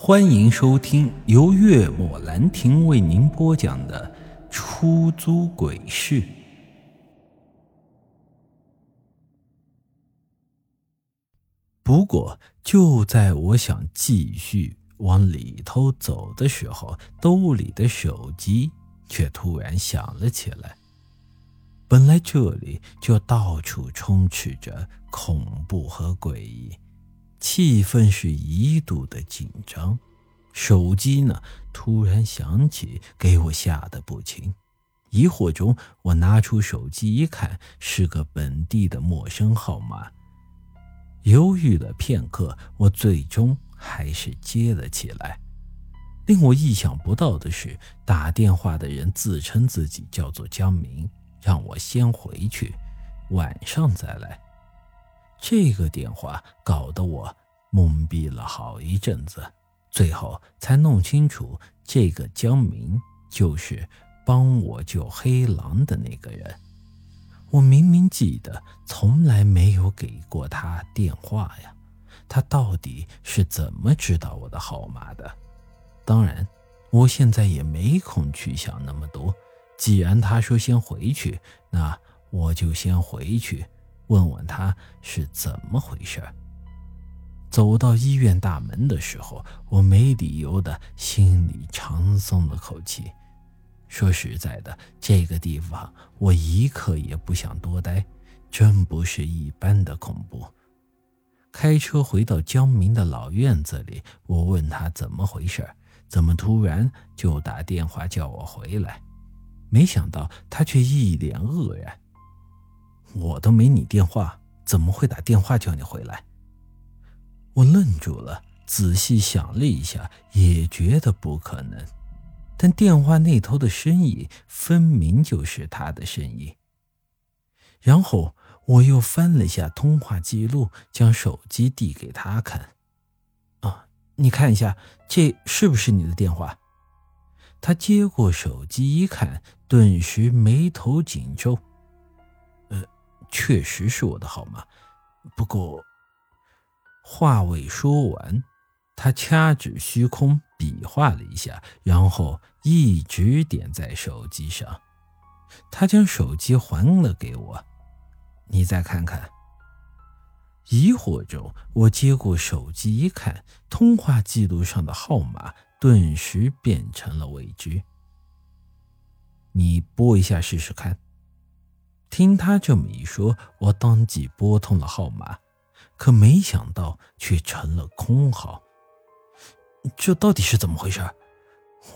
欢迎收听由月末兰亭为您播讲的《出租鬼市》。不过，就在我想继续往里头走的时候，兜里的手机却突然响了起来。本来这里就到处充斥着恐怖和诡异。气氛是一度的紧张，手机呢突然响起，给我吓得不轻。疑惑中，我拿出手机一看，是个本地的陌生号码。犹豫了片刻，我最终还是接了起来。令我意想不到的是，打电话的人自称自己叫做江明，让我先回去，晚上再来。这个电话搞得我懵逼了好一阵子，最后才弄清楚，这个江明就是帮我救黑狼的那个人。我明明记得从来没有给过他电话呀，他到底是怎么知道我的号码的？当然，我现在也没空去想那么多。既然他说先回去，那我就先回去。问问他是怎么回事。走到医院大门的时候，我没理由的心里长松了口气。说实在的，这个地方我一刻也不想多待，真不是一般的恐怖。开车回到江明的老院子里，我问他怎么回事，怎么突然就打电话叫我回来？没想到他却一脸愕然。我都没你电话，怎么会打电话叫你回来？我愣住了，仔细想了一下，也觉得不可能。但电话那头的声音分明就是他的声音。然后我又翻了一下通话记录，将手机递给他看。啊，你看一下，这是不是你的电话？他接过手机一看，顿时眉头紧皱。确实是我的号码，不过话未说完，他掐指虚空，比划了一下，然后一直点在手机上。他将手机还了给我，你再看看。疑惑中，我接过手机一看，通话记录上的号码顿时变成了未知。你拨一下试试看。听他这么一说，我当即拨通了号码，可没想到却成了空号。这到底是怎么回事？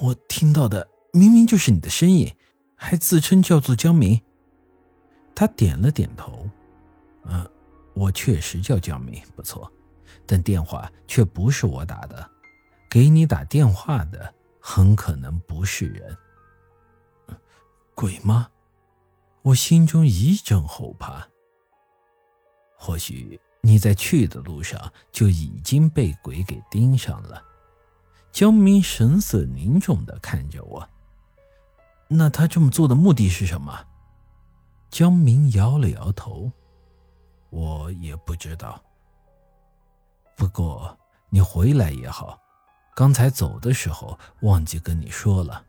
我听到的明明就是你的声音，还自称叫做江明。他点了点头，嗯，我确实叫江明，不错，但电话却不是我打的，给你打电话的很可能不是人。鬼吗？我心中一阵后怕。或许你在去的路上就已经被鬼给盯上了。江明神色凝重的看着我。那他这么做的目的是什么？江明摇了摇头。我也不知道。不过你回来也好，刚才走的时候忘记跟你说了。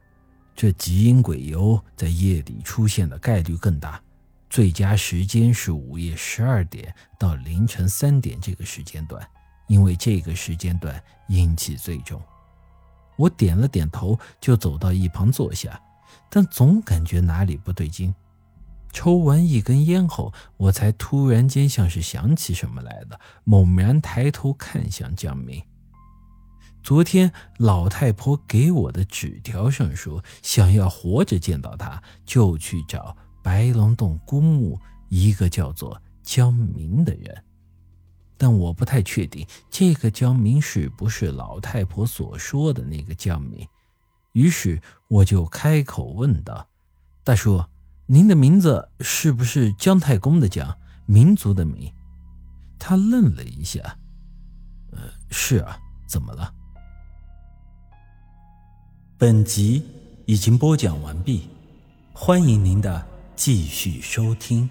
这极阴鬼游在夜里出现的概率更大，最佳时间是午夜十二点到凌晨三点这个时间段，因为这个时间段阴气最重。我点了点头，就走到一旁坐下，但总感觉哪里不对劲。抽完一根烟后，我才突然间像是想起什么来了，猛然抬头看向江明。昨天老太婆给我的纸条上说，想要活着见到她，就去找白龙洞公墓一个叫做江明的人。但我不太确定这个江明是不是老太婆所说的那个江明。于是我就开口问道：“大叔，您的名字是不是姜太公的姜，民族的民？”他愣了一下：“呃，是啊，怎么了？”本集已经播讲完毕，欢迎您的继续收听。